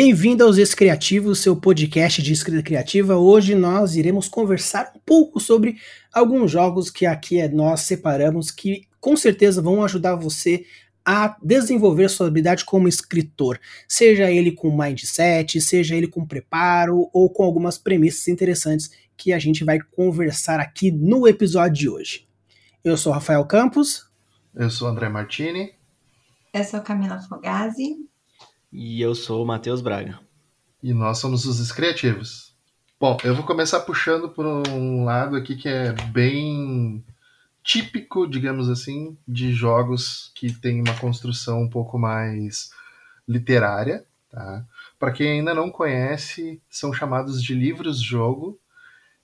Bem-vindo aos Excreativos, seu podcast de escrita criativa. Hoje nós iremos conversar um pouco sobre alguns jogos que aqui é, nós separamos que com certeza vão ajudar você a desenvolver sua habilidade como escritor, seja ele com mindset, seja ele com preparo ou com algumas premissas interessantes que a gente vai conversar aqui no episódio de hoje. Eu sou Rafael Campos. Eu sou André Martini. Eu sou Camila Fogazzi. E eu sou o Matheus Braga. E nós somos os Criativos. Bom, eu vou começar puxando por um lado aqui que é bem típico, digamos assim, de jogos que tem uma construção um pouco mais literária. Tá? Para quem ainda não conhece, são chamados de livros-jogo.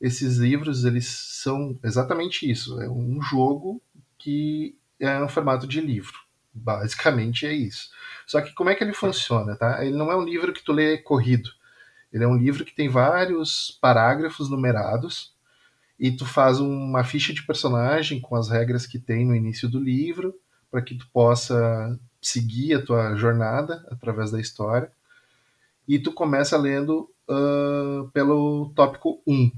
Esses livros eles são exatamente isso. É um jogo que é um formato de livro. Basicamente é isso. Só que como é que ele funciona, tá? Ele não é um livro que tu lê corrido. Ele é um livro que tem vários parágrafos numerados e tu faz uma ficha de personagem com as regras que tem no início do livro para que tu possa seguir a tua jornada através da história. E tu começa lendo uh, pelo tópico 1,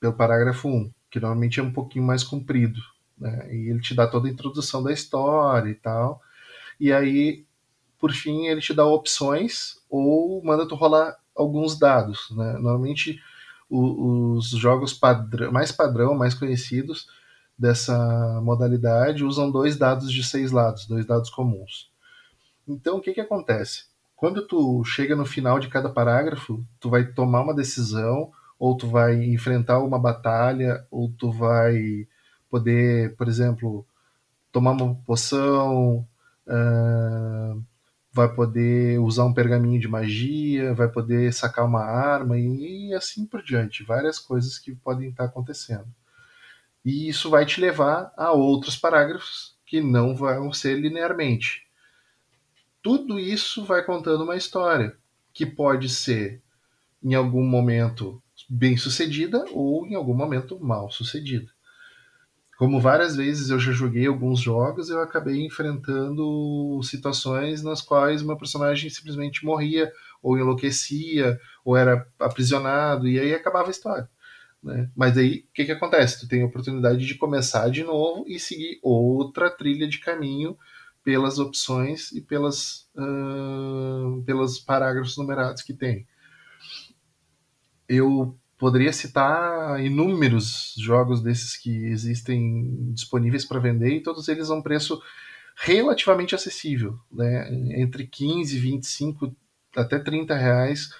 pelo parágrafo 1, que normalmente é um pouquinho mais comprido. Né? E ele te dá toda a introdução da história e tal. E aí por fim, ele te dá opções ou manda tu rolar alguns dados. Né? Normalmente, o, os jogos padrão, mais padrão, mais conhecidos dessa modalidade usam dois dados de seis lados, dois dados comuns. Então, o que, que acontece? Quando tu chega no final de cada parágrafo, tu vai tomar uma decisão, ou tu vai enfrentar uma batalha, ou tu vai poder, por exemplo, tomar uma poção, uh, vai poder usar um pergaminho de magia, vai poder sacar uma arma e, assim por diante. Várias coisas que podem estar acontecendo. E isso vai te levar a outros parágrafos que não vão ser linearmente. Tudo isso vai contando uma história que pode ser, em algum momento, bem sucedida ou em algum momento mal sucedida como várias vezes eu já joguei alguns jogos, eu acabei enfrentando situações nas quais meu personagem simplesmente morria, ou enlouquecia, ou era aprisionado, e aí acabava a história. Né? Mas aí, o que, que acontece? Tu tem a oportunidade de começar de novo e seguir outra trilha de caminho pelas opções e pelas, uh, pelos parágrafos numerados que tem. Eu poderia citar inúmeros jogos desses que existem disponíveis para vender e todos eles a um preço relativamente acessível, né? Entre 15, 25 até 30 reais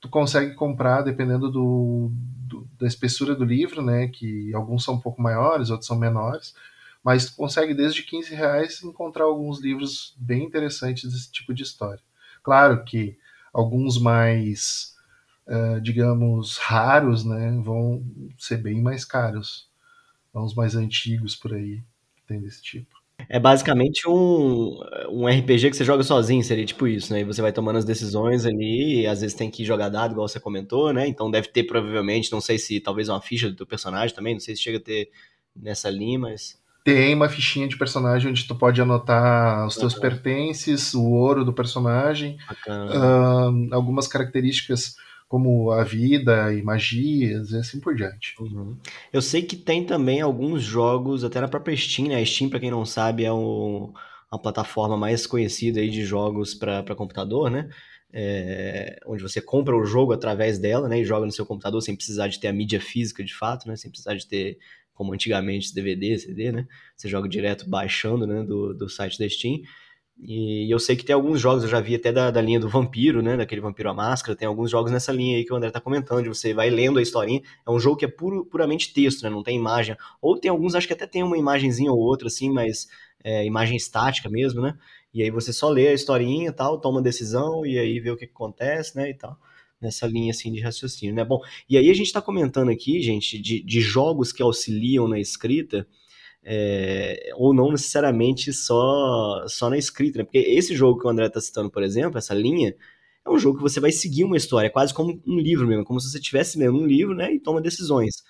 tu consegue comprar dependendo do, do, da espessura do livro, né? Que alguns são um pouco maiores, outros são menores, mas tu consegue desde 15 reais encontrar alguns livros bem interessantes desse tipo de história. Claro que alguns mais uh, digamos, raros, né, vão ser bem mais caros. Os mais antigos por aí que tem desse tipo. É basicamente um, um RPG que você joga sozinho, seria tipo isso, né? E você vai tomando as decisões ali, e às vezes tem que jogar dado, igual você comentou, né? Então deve ter provavelmente, não sei se talvez uma ficha do teu personagem também, não sei se chega a ter nessa linha, mas. Tem uma fichinha de personagem onde tu pode anotar os teus pertences, o ouro do personagem, uh, algumas características como a vida e magias e assim por diante. Uhum. Eu sei que tem também alguns jogos, até na própria Steam, né? A Steam, para quem não sabe, é um, uma plataforma mais conhecida aí de jogos para computador, né? É, onde você compra o jogo através dela, né? E joga no seu computador sem precisar de ter a mídia física de fato, né? Sem precisar de ter, como antigamente, DVD, CD, né? Você joga direto baixando, né? Do, do site da Steam. E eu sei que tem alguns jogos, eu já vi até da, da linha do Vampiro, né? Daquele Vampiro à Máscara, tem alguns jogos nessa linha aí que o André tá comentando, de você vai lendo a historinha. É um jogo que é puro, puramente texto, né? Não tem imagem. Ou tem alguns, acho que até tem uma imagenzinha ou outra, assim, mas é, imagem estática mesmo, né? E aí você só lê a historinha e tal, toma decisão e aí vê o que, que acontece, né? E tal. Nessa linha assim de raciocínio, né? Bom, e aí a gente tá comentando aqui, gente, de, de jogos que auxiliam na escrita é, ou não necessariamente só, só na escrita, né? Porque esse jogo que o André está citando, por exemplo, essa linha, é um jogo que você vai seguir uma história, é quase como um livro mesmo, como se você estivesse lendo um livro, né, e toma decisões.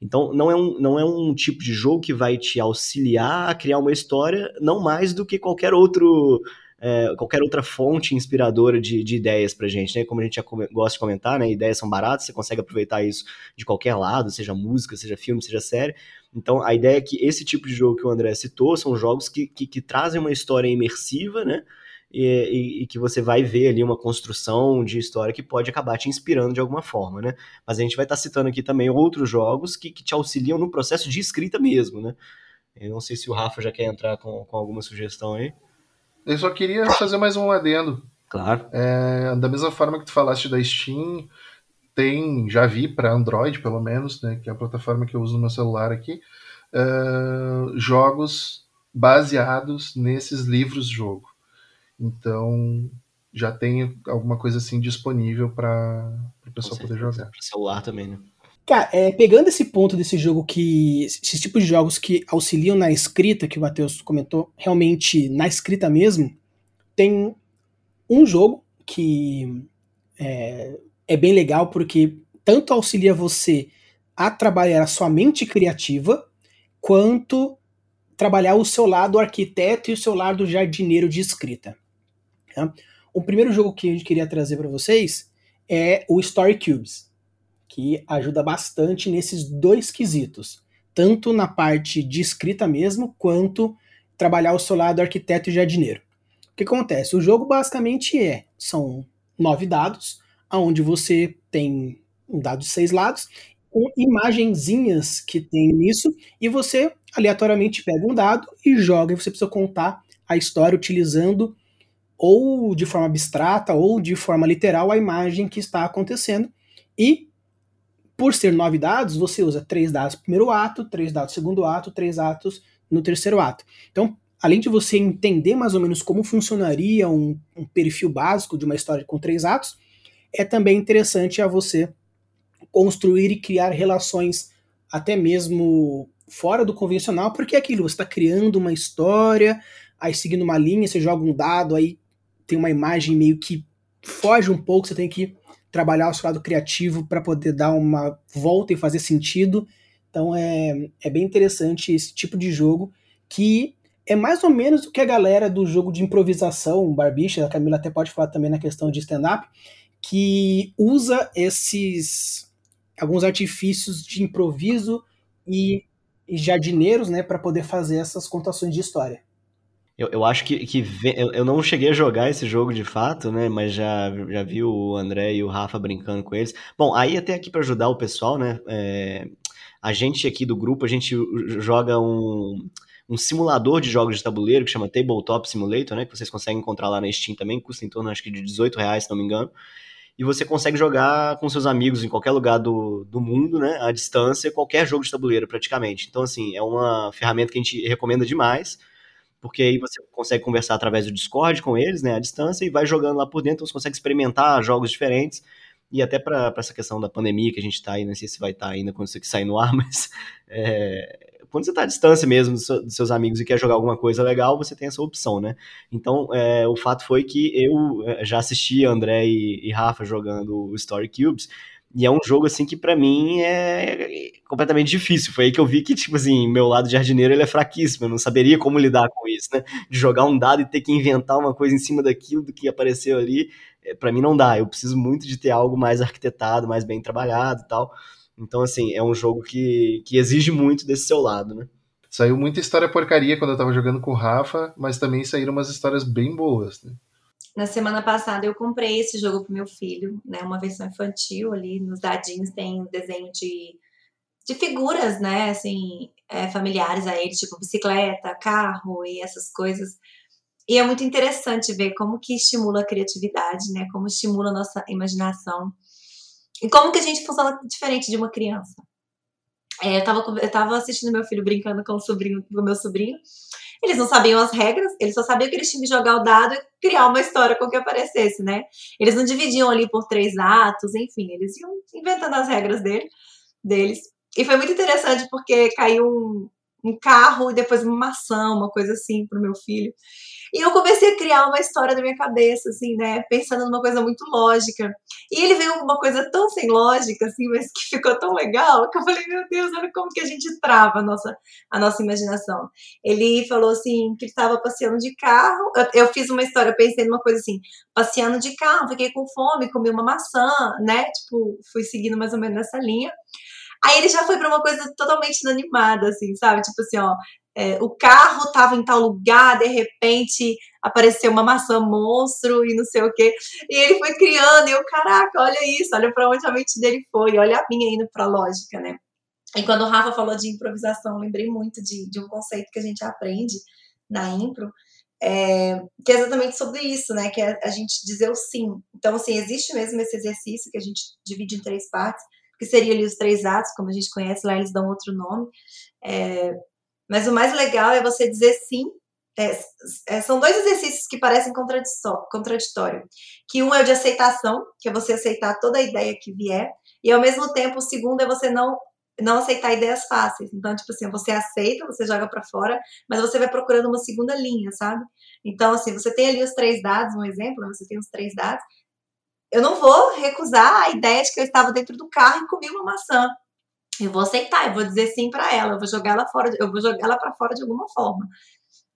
Então, não é, um, não é um tipo de jogo que vai te auxiliar a criar uma história, não mais do que qualquer outro é, qualquer outra fonte inspiradora de, de ideias pra gente, né? Como a gente já gosta de comentar, né? Ideias são baratas, você consegue aproveitar isso de qualquer lado, seja música, seja filme, seja série. Então, a ideia é que esse tipo de jogo que o André citou são jogos que, que, que trazem uma história imersiva, né? E, e, e, que você vai ver ali uma construção de história que pode acabar te inspirando de alguma forma, né? Mas a gente vai estar tá citando aqui também outros jogos que, que te auxiliam no processo de escrita mesmo, né? Eu não sei se o Rafa já quer entrar com, com alguma sugestão aí. Eu só queria fazer mais um adendo. Claro. É, da mesma forma que tu falaste da Steam, tem, já vi para Android pelo menos, né, que é a plataforma que eu uso no meu celular aqui, uh, jogos baseados nesses livros-jogo. Então já tem alguma coisa assim disponível para o pessoal poder jogar. Para celular também, né? Cara, é, pegando esse ponto desse jogo que. Esses tipos de jogos que auxiliam na escrita, que o Matheus comentou, realmente na escrita mesmo, tem um jogo que é, é bem legal porque tanto auxilia você a trabalhar a sua mente criativa, quanto trabalhar o seu lado arquiteto e o seu lado jardineiro de escrita. Tá? O primeiro jogo que a gente queria trazer para vocês é o Story Cubes que ajuda bastante nesses dois quesitos, tanto na parte de escrita mesmo, quanto trabalhar o seu lado arquiteto e jardineiro. O que acontece? O jogo basicamente é, são nove dados, aonde você tem um dado de seis lados, com imagenzinhas que tem nisso, e você aleatoriamente pega um dado e joga, e você precisa contar a história utilizando ou de forma abstrata ou de forma literal a imagem que está acontecendo, e por ser nove dados, você usa três dados no primeiro ato, três dados no segundo ato, três atos no terceiro ato. Então, além de você entender mais ou menos como funcionaria um, um perfil básico de uma história com três atos, é também interessante a você construir e criar relações até mesmo fora do convencional, porque é aquilo, você está criando uma história, aí seguindo uma linha, você joga um dado, aí tem uma imagem meio que foge um pouco, você tem que trabalhar o seu lado criativo para poder dar uma volta e fazer sentido. Então é, é bem interessante esse tipo de jogo que é mais ou menos o que a galera do jogo de improvisação, Barbicha, a Camila até pode falar também na questão de stand-up, que usa esses alguns artifícios de improviso e, e jardineiros, né, para poder fazer essas contações de história. Eu, eu acho que, que eu, eu não cheguei a jogar esse jogo de fato, né? Mas já, já vi o André e o Rafa brincando com eles. Bom, aí até aqui para ajudar o pessoal, né? É, a gente aqui do grupo, a gente joga um, um simulador de jogos de tabuleiro que chama Tabletop Simulator, né? Que vocês conseguem encontrar lá na Steam também, custa em torno acho que de 18 reais, se não me engano. E você consegue jogar com seus amigos em qualquer lugar do, do mundo, né? À distância, qualquer jogo de tabuleiro praticamente. Então, assim, é uma ferramenta que a gente recomenda demais porque aí você consegue conversar através do Discord com eles, né, à distância, e vai jogando lá por dentro, você consegue experimentar jogos diferentes, e até para essa questão da pandemia que a gente está aí, não sei se vai estar tá ainda quando isso aqui sair no ar, mas é, quando você está à distância mesmo dos, dos, seus amigos e quer jogar alguma coisa legal, você tem essa opção, né? Então, é, o fato foi que eu é, já assisti André e, e Rafa jogando o Story Cubes, e é um jogo, assim, que para mim é completamente difícil. Foi aí que eu vi que, tipo assim, meu lado de jardineiro ele é fraquíssimo. Eu não saberia como lidar com isso, né? De jogar um dado e ter que inventar uma coisa em cima daquilo do que apareceu ali. É, para mim não dá. Eu preciso muito de ter algo mais arquitetado, mais bem trabalhado e tal. Então, assim, é um jogo que, que exige muito desse seu lado, né? Saiu muita história porcaria quando eu tava jogando com o Rafa, mas também saíram umas histórias bem boas, né? Na semana passada eu comprei esse jogo pro meu filho, né? Uma versão infantil ali, nos dadinhos tem desenho de, de figuras, né? Assim, é, familiares a ele, tipo bicicleta, carro e essas coisas. E é muito interessante ver como que estimula a criatividade, né? Como estimula a nossa imaginação. E como que a gente funciona diferente de uma criança. É, eu, tava, eu tava assistindo meu filho brincando com o sobrinho, com meu sobrinho. Eles não sabiam as regras, eles só sabiam que eles tinham que jogar o dado e criar uma história com que aparecesse, né? Eles não dividiam ali por três atos, enfim, eles iam inventando as regras dele, deles. E foi muito interessante porque caiu um, um carro e depois uma maçã, uma coisa assim pro meu filho. E eu comecei a criar uma história na minha cabeça, assim, né? Pensando numa coisa muito lógica. E ele veio com uma coisa tão sem lógica, assim, mas que ficou tão legal, que eu falei, meu Deus, olha como que a gente trava a nossa, a nossa imaginação. Ele falou, assim, que estava passeando de carro. Eu, eu, fiz uma história, pensei numa coisa assim, passeando de carro, fiquei com fome, comi uma maçã, né? Tipo, fui seguindo mais ou menos nessa linha. Aí ele já foi para uma coisa totalmente inanimada, assim, sabe? Tipo assim, ó, é, o carro estava em tal lugar, de repente apareceu uma maçã monstro e não sei o quê. E ele foi criando, e eu, caraca, olha isso, olha para onde a mente dele foi, olha a minha indo para a lógica, né? E quando o Rafa falou de improvisação, lembrei muito de, de um conceito que a gente aprende na impro, é, que é exatamente sobre isso, né? Que é a gente dizer o sim. Então, assim, existe mesmo esse exercício que a gente divide em três partes, que seria ali os três atos, como a gente conhece, lá eles dão outro nome. É, mas o mais legal é você dizer sim. É, é, são dois exercícios que parecem contraditórios. Que um é o de aceitação, que é você aceitar toda a ideia que vier, e ao mesmo tempo o segundo é você não não aceitar ideias fáceis. Então, tipo assim, você aceita, você joga para fora, mas você vai procurando uma segunda linha, sabe? Então, assim, você tem ali os três dados, um exemplo, né? você tem os três dados. Eu não vou recusar a ideia de que eu estava dentro do carro e comi uma maçã. Eu vou aceitar, eu vou dizer sim para ela, eu vou jogar ela fora, eu vou jogar ela para fora de alguma forma.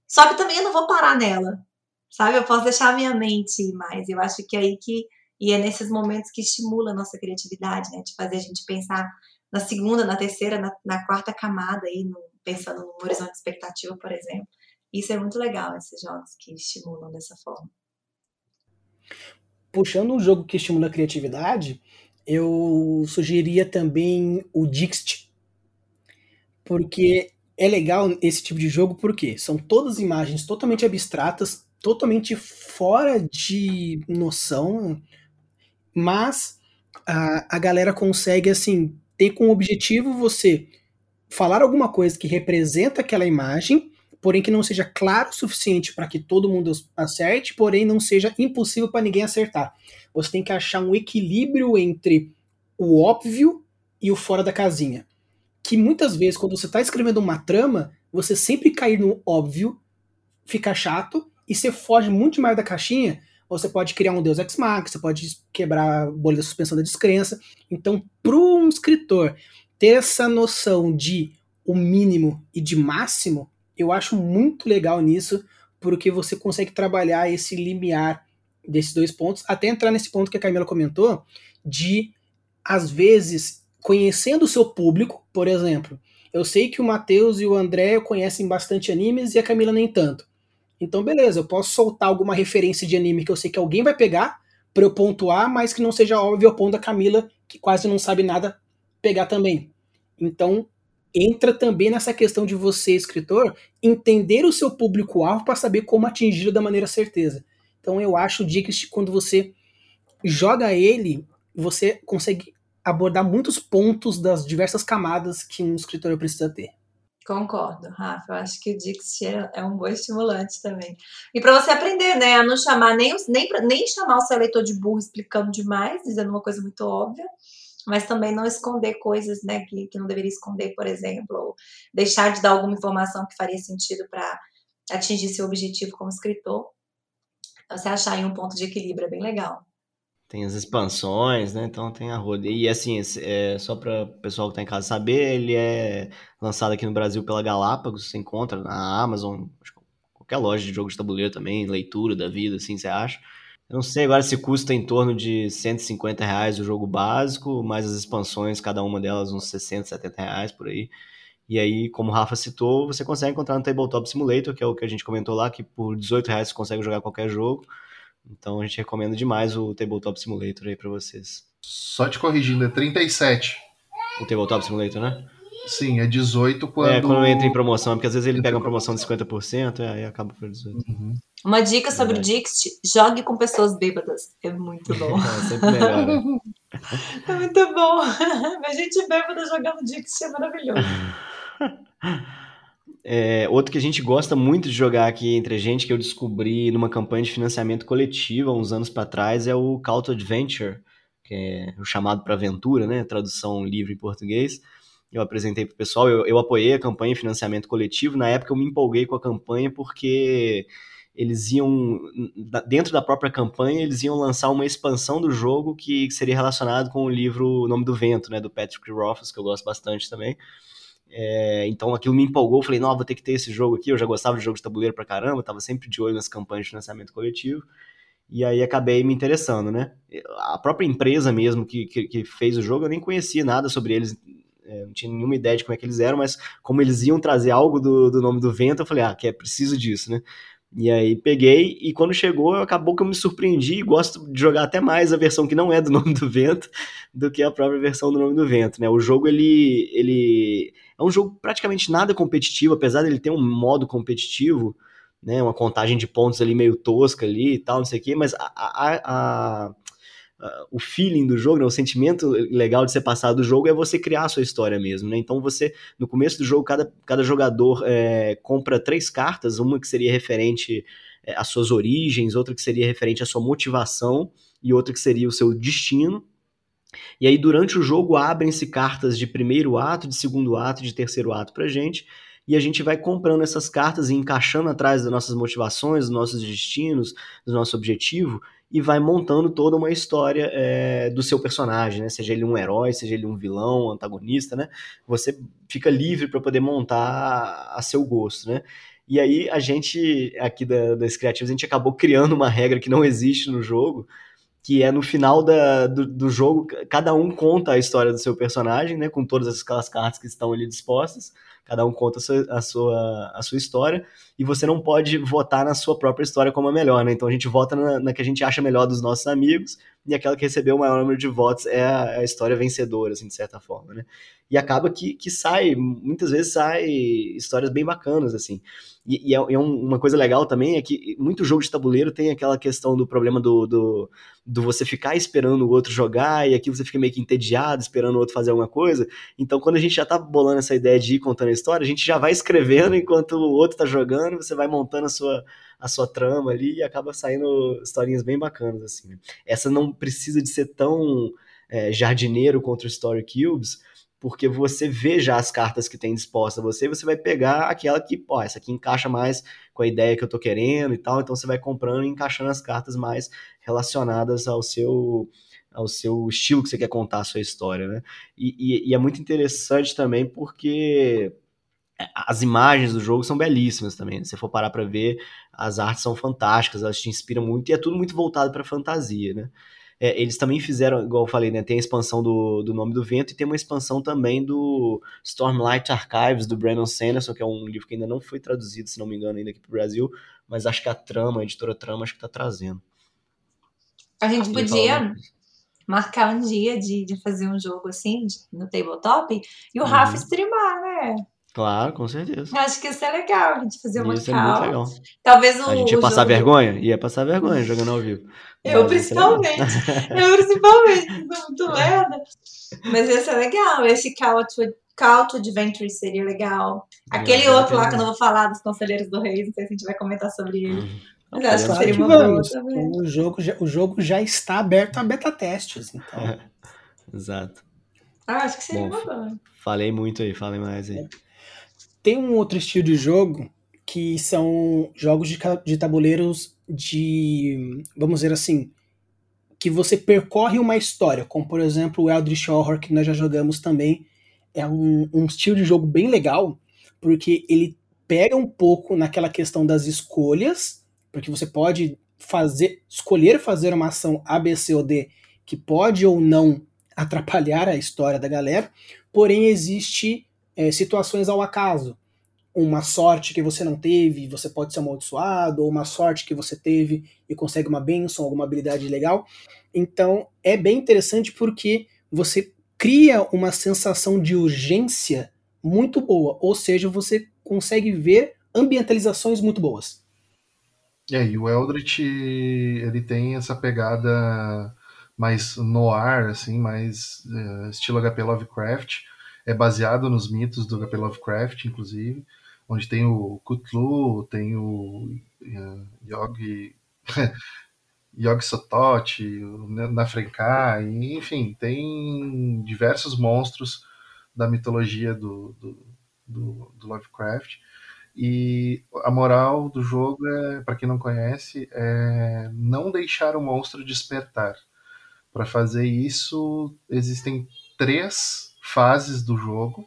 Só que também eu não vou parar nela, sabe? Eu posso deixar a minha mente ir mais. Eu acho que é aí que e é nesses momentos que estimula a nossa criatividade, né? De fazer a gente pensar na segunda, na terceira, na, na quarta camada aí, no, pensando no horizonte de expectativa, por exemplo. Isso é muito legal, esses jogos que estimulam dessa forma. Puxando um jogo que estimula a criatividade, eu sugeriria também o Dixit. Porque é legal esse tipo de jogo, porque são todas imagens totalmente abstratas, totalmente fora de noção, mas a, a galera consegue, assim, ter como objetivo você falar alguma coisa que representa aquela imagem, porém que não seja claro o suficiente para que todo mundo acerte, porém não seja impossível para ninguém acertar. Você tem que achar um equilíbrio entre o óbvio e o fora da casinha. Que muitas vezes, quando você está escrevendo uma trama, você sempre cair no óbvio, fica chato, e você foge muito mais da caixinha, você pode criar um Deus Ex Machina, você pode quebrar a bolha da suspensão da descrença. Então, para um escritor ter essa noção de o mínimo e de máximo, eu acho muito legal nisso, porque você consegue trabalhar esse limiar desses dois pontos, até entrar nesse ponto que a Camila comentou, de, às vezes, conhecendo o seu público, por exemplo, eu sei que o Matheus e o André conhecem bastante animes e a Camila nem tanto. Então, beleza, eu posso soltar alguma referência de anime que eu sei que alguém vai pegar para eu pontuar, mas que não seja óbvio ao ponto da Camila, que quase não sabe nada, pegar também. Então, entra também nessa questão de você, escritor, entender o seu público-alvo para saber como atingir da maneira certeza. Então eu acho o Dixit, quando você joga ele, você consegue abordar muitos pontos das diversas camadas que um escritor precisa ter. Concordo, Rafa. Eu acho que o Dixit é, é um bom estimulante também. E para você aprender, né, a não chamar nem, nem, nem chamar o seu leitor de burro explicando demais, dizendo uma coisa muito óbvia, mas também não esconder coisas né, que, que não deveria esconder, por exemplo, ou deixar de dar alguma informação que faria sentido para atingir seu objetivo como escritor. Então, você achar aí um ponto de equilíbrio é bem legal. Tem as expansões, né? Então tem a roda. E assim, é, só para o pessoal que está em casa saber, ele é lançado aqui no Brasil pela Galápagos, você encontra na Amazon, qualquer loja de jogo de tabuleiro também, leitura da vida, assim, você acha. Eu não sei agora se custa em torno de 150 reais o jogo básico, mais as expansões, cada uma delas uns 60, 70 reais por aí. E aí, como o Rafa citou, você consegue encontrar no Tabletop Simulator, que é o que a gente comentou lá, que por 18 reais você consegue jogar qualquer jogo. Então a gente recomenda demais o Tabletop Simulator aí para vocês. Só te corrigindo, é 37. O Tabletop Simulator, né? Sim, é 18 quando. É, quando entra em promoção, porque às vezes ele pega uma promoção de 50%, e aí acaba por 18. Uhum. Uma dica sobre é. o Dixit: jogue com pessoas bêbadas. É muito bom. É sempre melhor. Né? é muito bom. A gente bêbada jogando Dixit é maravilhoso. É, outro que a gente gosta muito de jogar aqui entre a gente, que eu descobri numa campanha de financiamento coletivo há uns anos para trás, é o Call to Adventure, que é o chamado para aventura, né? Tradução livre em português eu apresentei para o pessoal, eu, eu apoiei a campanha financiamento coletivo. Na época eu me empolguei com a campanha porque eles iam, dentro da própria campanha, eles iam lançar uma expansão do jogo que seria relacionado com o livro O Nome do Vento, né, do Patrick Rothfuss, que eu gosto bastante também. É, então aquilo me empolgou, falei, não, vou ter que ter esse jogo aqui, eu já gostava de jogos de tabuleiro pra caramba, tava sempre de olho nas campanhas de financiamento coletivo, e aí acabei me interessando, né? A própria empresa mesmo que, que, que fez o jogo, eu nem conhecia nada sobre eles, é, não tinha nenhuma ideia de como é que eles eram, mas como eles iam trazer algo do, do nome do vento, eu falei, ah, que é preciso disso, né? E aí peguei, e quando chegou, acabou que eu me surpreendi e gosto de jogar até mais a versão que não é do Nome do Vento do que a própria versão do Nome do Vento, né? O jogo, ele, ele é um jogo praticamente nada competitivo, apesar dele ter um modo competitivo, né? Uma contagem de pontos ali meio tosca ali e tal, não sei o quê, mas a, a, a uh, o feeling do jogo, né, o sentimento legal de ser passado do jogo é você criar a sua história mesmo, né? Então você, no começo do jogo, cada, cada jogador é, compra três cartas, uma que seria referente é, às suas origens, outra que seria referente à sua motivação e outra que seria o seu destino. E aí, durante o jogo, abrem-se cartas de primeiro ato, de segundo ato, de terceiro ato pra gente, e a gente vai comprando essas cartas e encaixando atrás das nossas motivações, dos nossos destinos, do nosso objetivo, e vai montando toda uma história é, do seu personagem, né? Seja ele um herói, seja ele um vilão, um antagonista, né? Você fica livre para poder montar a seu gosto, né? E aí a gente, aqui da, das criativas, a gente acabou criando uma regra que não existe no jogo, que é no final da, do, do, jogo, cada um conta a história do seu personagem, né? Com todas aquelas cartas que estão ali dispostas cada um conta a sua, a sua, a sua história, e você não pode votar na sua própria história como a melhor, né? Então a gente vota na, na, que a gente acha melhor dos nossos amigos, e aquela que recebeu o maior número de votos é a, é a história vencedora, assim, de certa forma, né? E acaba que, que sai, muitas vezes sai histórias bem bacanas, assim. E, e é, é, uma coisa legal também é que muito jogo de tabuleiro tem aquela questão do problema do, do, do, você ficar esperando o outro jogar e aqui você fica meio que entediado esperando o outro fazer alguma coisa. Então, quando a gente já tá bolando essa ideia de ir contando a história, a gente já vai escrevendo enquanto o outro tá jogando, você vai montando a sua, a sua trama ali e acaba saindo historinhas bem bacanas, assim. Essa não precisa de ser tão é, jardineiro contra o Story Cubes, porque você vê já as cartas que tem disposta a você, você vai pegar aquela que, pô, essa aqui encaixa mais com a ideia que eu tô querendo e tal, então você vai comprando e encaixando as cartas mais relacionadas ao seu ao seu estilo que você quer contar a sua história, né? E, e, e é muito interessante também porque as imagens do jogo são belíssimas também. Se você for parar para ver, as artes são fantásticas, elas te inspiram muito e é tudo muito voltado para fantasia, né? É, eles também fizeram, igual eu falei, né? Tem a expansão do, do Nome do Vento e tem uma expansão também do Stormlight Archives, do Brandon Sanderson, que é um livro que ainda não foi traduzido, se não me engano, ainda aqui pro Brasil, mas acho que a Trama, a editora Trama, acho que tá trazendo. A gente podia marcar um dia de, de fazer um jogo assim, no tabletop, e o uhum. Rafa streamar, né? Claro, com certeza. Acho que isso é legal, a gente fazer uma Isso é muito legal. Talvez o, A gente ia passar jogo... vergonha? Ia passar vergonha jogando ao vivo. Eu principalmente. eu principalmente, muito lerda. Mas ia ser legal. Esse Call to, Call to Adventure seria legal. Aquele é, outro lá que eu não vou falar, dos Conselheiros do Rei, não sei se a gente vai comentar sobre ele. Uhum. Mas acho que seria uma boa também. O jogo, já, o jogo já está aberto a beta testes, então. Exato. Ah, acho que seria Bom, uma boa. Falei muito aí, falei mais aí. Tem um outro estilo de jogo que são jogos de, de tabuleiros de, vamos dizer assim, que você percorre uma história, como por exemplo o Eldritch Horror, que nós já jogamos também. É um, um estilo de jogo bem legal, porque ele pega um pouco naquela questão das escolhas, porque você pode fazer, escolher fazer uma ação A, B, C ou D que pode ou não atrapalhar a história da galera, porém existe é, situações ao acaso. Uma sorte que você não teve, você pode ser amaldiçoado, ou uma sorte que você teve e consegue uma benção, alguma habilidade legal. Então é bem interessante porque você cria uma sensação de urgência muito boa, ou seja, você consegue ver ambientalizações muito boas. É, e o Eldritch ele tem essa pegada mais noir, assim, mais uh, estilo HP Lovecraft, é baseado nos mitos do H.P. Lovecraft, inclusive, onde tem o Cthulhu, tem o uh, Yogi, Yogi Sotote, o Nafrenkai, enfim, tem diversos monstros da mitologia do, do, do, do Lovecraft. E a moral do jogo é, para quem não conhece, é não deixar o monstro despertar. Para fazer isso, existem três fases do jogo.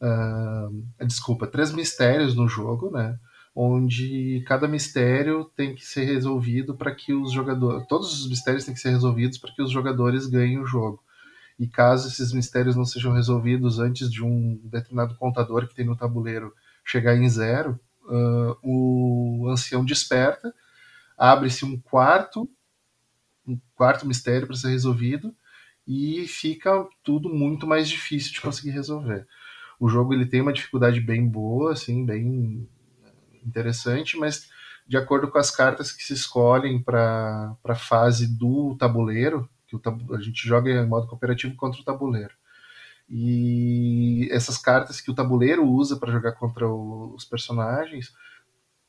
Uh, desculpa, três mistérios no jogo, né? Onde cada mistério tem que ser resolvido para que os jogadores. Todos os mistérios têm que ser resolvidos para que os jogadores ganhem o jogo. E caso esses mistérios não sejam resolvidos antes de um determinado contador que tem no tabuleiro chegar em zero, uh, o ancião desperta, abre-se um quarto, um quarto mistério para ser resolvido e fica tudo muito mais difícil de conseguir resolver. O jogo ele tem uma dificuldade bem boa, assim, bem interessante, mas de acordo com as cartas que se escolhem para a fase do tabuleiro, que o a gente joga em modo cooperativo contra o tabuleiro. E essas cartas que o tabuleiro usa para jogar contra o, os personagens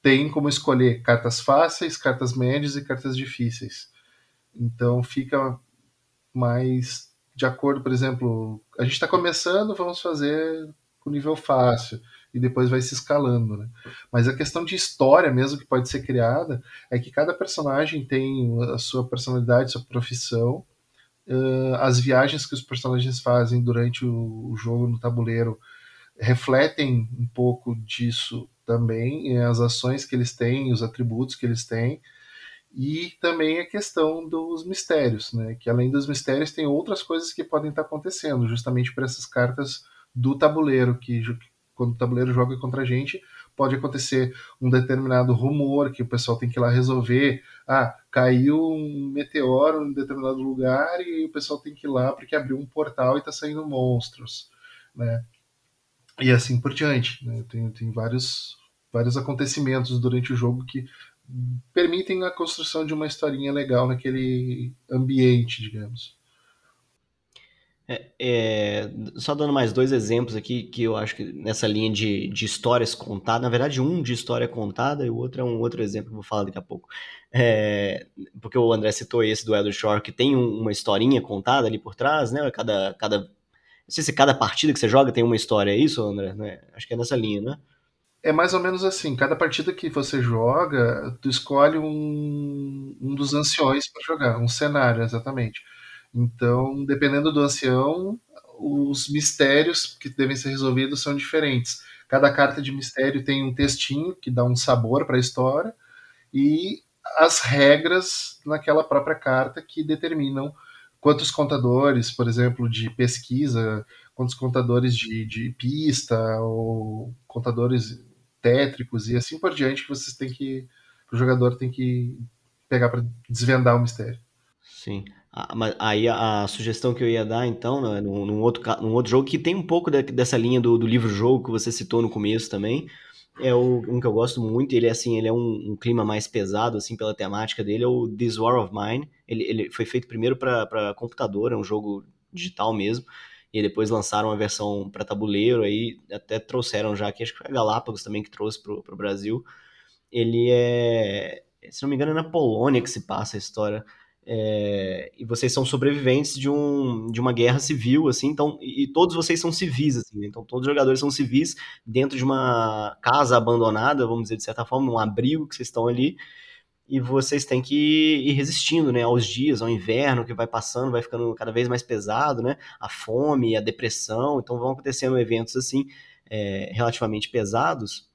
tem como escolher cartas fáceis, cartas médias e cartas difíceis. Então fica mais de acordo, por exemplo, a gente está começando, vamos fazer com nível fácil e depois vai se escalando, né? Mas a questão de história mesmo que pode ser criada é que cada personagem tem a sua personalidade, sua profissão uh, as viagens que os personagens fazem durante o, o, jogo no tabuleiro refletem um pouco disso também, as ações que eles têm, os atributos que eles têm, e também a questão dos mistérios, né? Que além dos mistérios tem outras coisas que podem estar acontecendo, justamente por essas cartas do tabuleiro que quando o tabuleiro joga contra a gente, pode acontecer um determinado rumor que o pessoal tem que ir lá resolver. Ah, caiu um meteoro em determinado lugar e o pessoal tem que ir lá porque abriu um portal e está saindo monstros, né? E assim por diante. Né? Tem, tem vários, vários acontecimentos durante o jogo que permitem a construção de uma historinha legal naquele ambiente, digamos. É, é, só dando mais dois exemplos aqui, que eu acho que nessa linha de, de histórias contadas, na verdade, um de história contada e o outro é um outro exemplo que eu vou falar daqui a pouco. É, porque o André citou esse do Elder Shore, que tem um, uma historinha contada ali por trás, né? Cada, cada, não sei se cada partida que você joga tem uma história, é isso, André? Né? Acho que é nessa linha, né? É mais ou menos assim, cada partida que você joga, tu escolhe um, um dos anciões para jogar, um cenário, exatamente. Então, dependendo do ancião, os mistérios que devem ser resolvidos são diferentes. Cada carta de mistério tem um textinho que dá um sabor para a história e as regras naquela própria carta que determinam quantos contadores, por exemplo, de pesquisa, quantos contadores de, de pista ou contadores tétricos e assim por diante que vocês têm que o jogador tem que pegar para desvendar o mistério. Sim. Ah, aí a, sugestão que eu ia dar, então, né, num, num, outro, num outro jogo que tem um pouco de, dessa linha do, do livro-jogo que você citou no começo também, é o, um que eu gosto muito, ele é assim, ele é um, um, clima mais pesado, assim, pela temática dele, é o This War of Mine. Ele, ele foi feito primeiro para computador, é um jogo digital mesmo, e depois lançaram uma versão para tabuleiro, aí até trouxeram já aqui, acho que foi a Galápagos também que trouxe para o Brasil. Ele é, se não me engano, é na Polônia que se passa a história, é, e vocês são sobreviventes de, um, de uma guerra civil, assim, então, e, e todos vocês são civis, assim, né? então todos os jogadores são civis dentro de uma casa abandonada, vamos dizer, de certa forma, um abrigo que vocês estão ali, e vocês têm que ir resistindo, né, aos dias, ao inverno que vai passando, vai ficando cada vez mais pesado, né, a fome, a depressão, então vão acontecendo eventos, assim, é, relativamente pesados,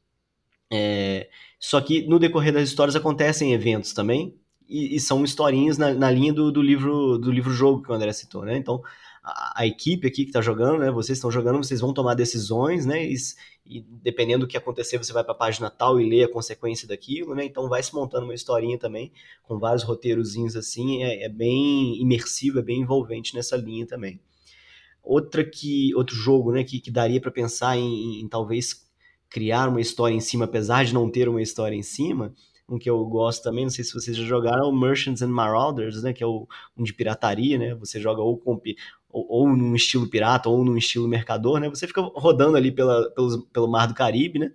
é, só que no decorrer das histórias acontecem eventos também, e, e são historinhas na, na linha do, do, livro do livro jogo que o André citou, né? Então a, a equipe aqui que está jogando, né? Vocês estão jogando, vocês vão tomar decisões, né? E, e dependendo do que acontecer, você vai para a página tal e lê a consequência daquilo, né? Então vai se montando uma historinha também com vários roteirozinhos assim, é, é bem imersivo, é bem envolvente nessa linha também. Outra que outro jogo, né? Que, que daria para pensar em, em, em talvez criar uma história em cima, apesar de não ter uma história em cima, um que eu gosto também, não sei se vocês já jogaram, é o Merchants and Marauders, né, que é o, um de pirataria, né, você joga ou, com, ou, ou num estilo pirata ou num estilo mercador, né, você fica rodando ali pela, pelo, pelo Mar do Caribe, né,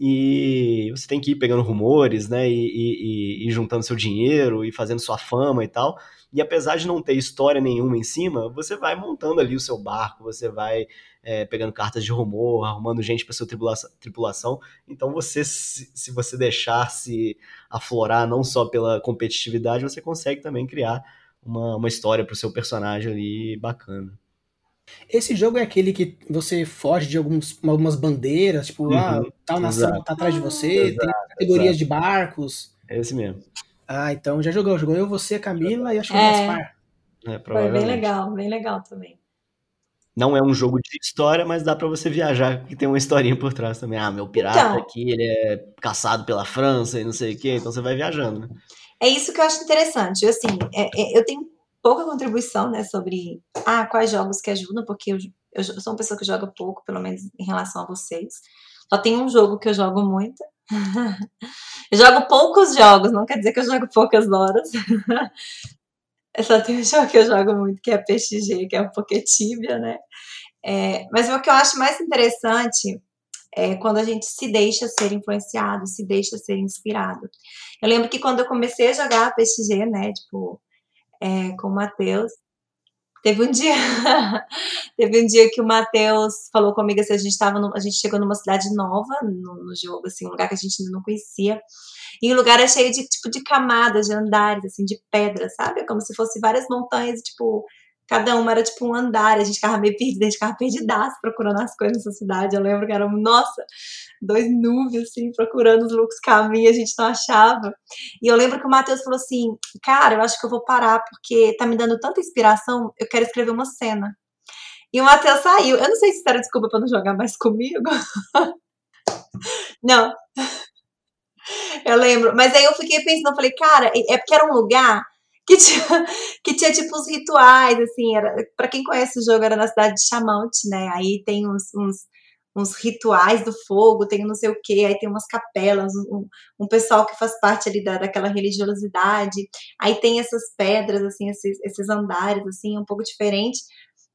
e você tem que ir pegando rumores, né, e, e, e, juntando seu dinheiro e fazendo sua fama e tal. E apesar de não ter história nenhuma em cima, você vai montando ali o seu barco, você vai é, pegando cartas de rumor, arrumando gente para sua tripulação, tripulação. Então você, se, se você deixar se aflorar não só pela competitividade, você consegue também criar uma, uma história para o seu personagem ali bacana. Esse jogo é aquele que você foge de alguns, algumas bandeiras, tipo, uhum, ah, tal nação tá atrás de você, exato, tem categorias exato. de barcos. É esse mesmo. Ah, então já jogou, jogou eu, você, Camila e acho que é. o Gaspar. É, Foi bem legal, bem legal também. Não é um jogo de história, mas dá para você viajar, porque tem uma historinha por trás também. Ah, meu pirata então, aqui, ele é caçado pela França e não sei o quê, então você vai viajando, né? É isso que eu acho interessante. Assim, é, é, eu tenho pouca contribuição, né, sobre ah, quais jogos que ajudam, porque eu, eu, sou uma pessoa que joga pouco, pelo menos em relação a vocês. Só tem um jogo que eu jogo muito. eu jogo poucos jogos, não quer dizer que eu jogo poucas horas. eu só tenho um jogo que eu jogo muito, que é PXG, que é o Poketibia, né? É, mas o que eu acho mais interessante é quando a gente se deixa ser influenciado, se deixa ser inspirado. Eu lembro que quando eu comecei a jogar PXG, né, tipo, é, com o Matheus. Teve um dia, teve um dia que o Matheus falou comigo assim, a gente tava no, a gente chegou numa cidade nova no, no, jogo, assim, um lugar que a gente ainda não conhecia. E o lugar é cheio de tipo de camadas, de andares, assim, de pedras, sabe? Como se fosse várias montanhas, tipo, cada uma era tipo um andar, a gente ficava meio perdida, a gente ficava perdidaço procurando as coisas nessa cidade. Eu lembro que era, nossa, dois nuvens, assim, procurando os loucos caminhos, a gente não achava. E eu lembro que o Matheus falou assim: Cara, eu acho que eu vou parar, porque tá me dando tanta inspiração, eu quero escrever uma cena. E o Matheus saiu. Eu não sei se era desculpa pra não jogar mais comigo. não. Eu lembro. Mas aí eu fiquei pensando, falei, cara, é porque era um lugar que tinha, que tinha tipo uns rituais, assim, era, pra quem conhece o jogo, era na cidade de Chamont, né? Aí tem uns, uns, uns rituais do fogo, tem não sei o que, aí tem umas capelas, um, um pessoal que faz parte ali da, daquela religiosidade, aí tem essas pedras, assim, esses, esses andares, assim, um pouco diferente.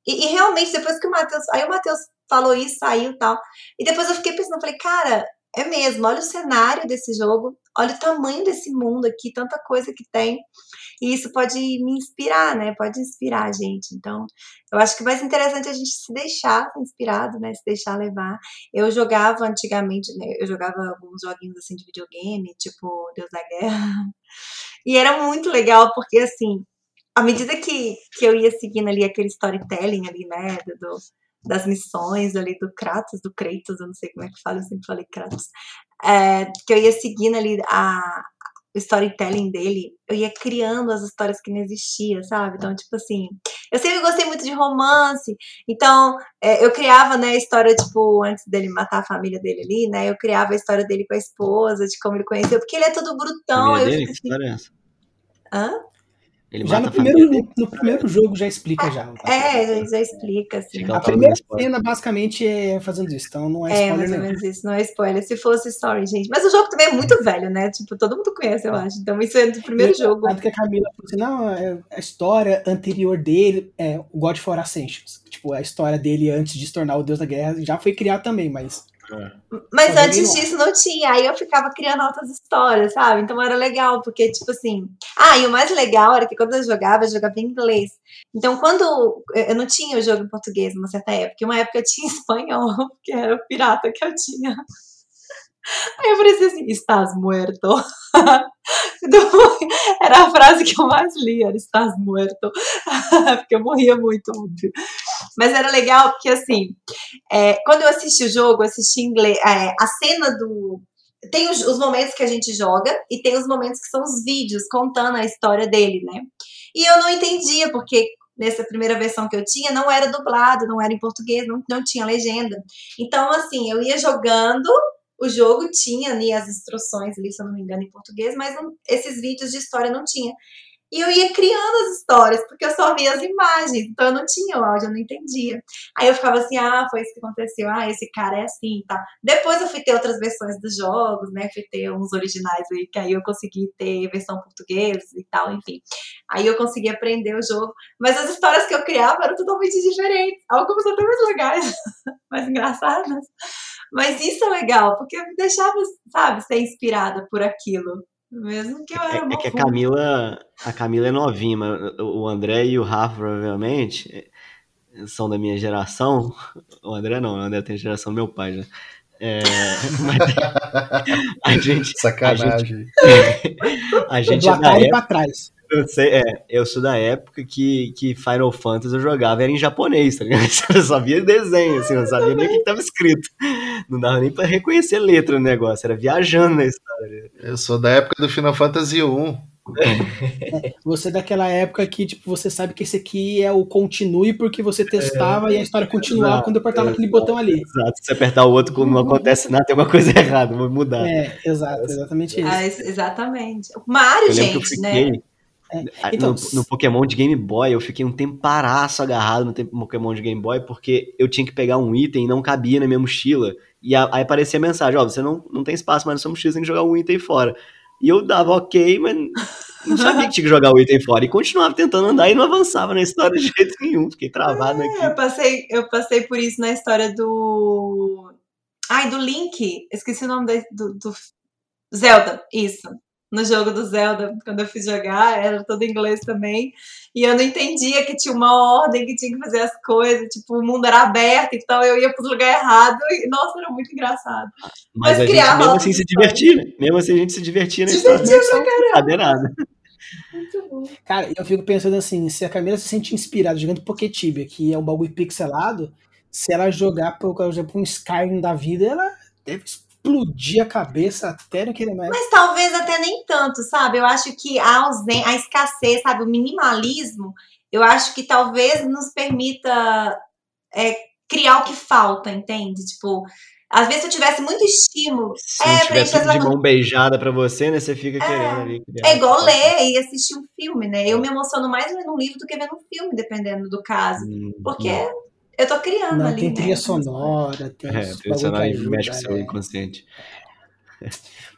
E, e realmente, depois que o Matheus. Aí o Matheus falou isso, saiu e tal. E depois eu fiquei pensando, falei, cara, é mesmo, olha o cenário desse jogo, olha o tamanho desse mundo aqui, tanta coisa que tem. E isso pode me inspirar, né? Pode inspirar a gente. Então, eu acho que mais interessante é a gente se deixar inspirado, né? Se deixar levar. Eu jogava antigamente, né? Eu jogava alguns joguinhos assim de videogame, tipo Deus da Guerra. E era muito legal, porque assim, à medida que, que eu ia seguindo ali aquele storytelling ali, né? Do, das missões ali do Kratos, do Kratos, eu não sei como é que fala, eu sempre falei Kratos, é, que eu ia seguindo ali a, o storytelling dele, eu ia criando as histórias que não existiam, sabe? Então, tipo assim, eu sempre gostei muito de romance, então é, eu criava, né, a história, tipo, antes dele matar a família dele ali, né, eu criava a história dele com a esposa, de como ele conheceu, porque ele é todo brutão. A dele? Que história é essa? Hã? Ele já no primeiro, no, no, primeiro jogo já explica já. É, já, já explica, assim. A primeira cena basicamente é fazendo isso, então não é, é spoiler. É, mais ou menos isso, não é spoiler. Se fosse story, gente. Mas o jogo também é muito velho, né? Tipo, todo mundo conhece, eu acho. Então isso é do primeiro e, jogo. Tanto que a Camila falou assim, não, é a história anterior dele é o God for Ascensions. Tipo, a história dele antes de se tornar o Deus da Guerra já foi criada também, mas é. Mas antes disso não tinha, aí eu ficava criando outras histórias, sabe? Então era legal, porque, tipo assim. Ah, e o mais legal era que quando eu jogava, eu jogava em inglês. Então, quando. Eu não tinha o jogo em português numa certa época, uma época eu tinha espanhol, que era o pirata que eu tinha. Aí eu falei assim, estás muerto. Era a frase que eu mais li, era estás muerto. Porque eu morria muito, óbvio. Mas era legal porque, assim, é, quando eu assisti o jogo, assisti inglês, é, a cena do... Tem os, os momentos que a gente joga e tem os momentos que são os vídeos contando a história dele, né? E eu não entendia, porque nessa primeira versão que eu tinha, não era dublado, não era em português, não, não tinha legenda. Então, assim, eu ia jogando o jogo tinha ali as instruções ali, se eu não me engano, em português, mas não, esses vídeos de história não tinha. E eu ia criando as histórias, porque eu só via as imagens, então eu não tinha o áudio, eu não entendia. Aí eu ficava assim, ah, foi isso que aconteceu, ah, esse cara é assim, tá. Depois eu fui ter outras versões dos jogos, né, fui ter uns originais aí, que aí eu consegui ter versão portuguesa e tal, enfim. Aí eu consegui aprender o jogo, mas as histórias que eu criava eram totalmente diferentes, algumas até mais legais, mais engraçadas. Mas isso é legal, porque eu me deixava, sabe, ser inspirada por aquilo. Mesmo que eu era é, é que a Camila, a Camila é novinha, mas o André e o Rafa, provavelmente, são da minha geração, o André não, o André tem a geração do meu pai já. É, a gente. Sacanagem. A gente, a gente época, pra trás. Eu sei, é, eu sou da época que, que Final Fantasy eu jogava era em japonês, tá ligado? Eu só via desenho, assim, não sabia nem o que estava escrito. Não dava nem para reconhecer letra no negócio, era viajando na história. Eu sou da época do Final Fantasy 1. É, você é daquela época que, tipo, você sabe que esse aqui é o continue porque você testava é, e a história continuava exato, quando eu apertava aquele botão ali. Exato, se você apertar o outro quando não acontece nada, tem uma coisa errada, vai mudar. É, exato, exatamente isso. Ah, exatamente. Mario, gente, fiquei, né? É, então, no, no, Pokémon de Game Boy, eu fiquei um temparaço agarrado no Pokémon de Game Boy, porque eu tinha que pegar um item e não cabia na minha mochila. E aí aparecia a mensagem, ó, você não, não tem espaço mais sua mochila, você tem que jogar um item fora. E eu dava ok, mas não sabia que tinha que jogar o item fora. E continuava tentando andar e não avançava na história de jeito nenhum. Fiquei travado é, aqui. Eu passei, eu passei por isso na história do. Ai, do Link. Esqueci o nome do, do Zelda. Isso no jogo do Zelda, quando eu fui jogar, era todo em inglês também, e eu não entendia que tinha uma ordem, que tinha que fazer as coisas, tipo, o mundo era aberto, então eu ia para o lugar errado, e nossa, era muito engraçado. Mas, Mas a gente mesmo assim se divertia, né? mesmo assim a gente se divertia na divertia história. Divertia pra caramba. nada. Muito bom. Cara, eu fico pensando assim, se a Camila se sente inspirada jogando Poketibia, que é um bagulho pixelado, se ela jogar, por exemplo, um Skyrim da vida, ela deve explodir a cabeça até não querer mais. Mas talvez até nem tanto, sabe? Eu acho que a, ausência, a escassez, sabe? O minimalismo, eu acho que talvez nos permita é, criar o que falta, entende? Tipo, às vezes se eu tivesse muito estímulo. Se é, tivesse tudo de mão beijada pra você, né? Você fica é, querendo ali. É igual ler e assistir um filme, né? Eu me emociono mais lendo um livro do que vendo um filme, dependendo do caso. Hum, porque hum. Eu tô criando Não, ali. Tem né? trilha sonora, tem. É, trilha sonora mexe com o seu inconsciente.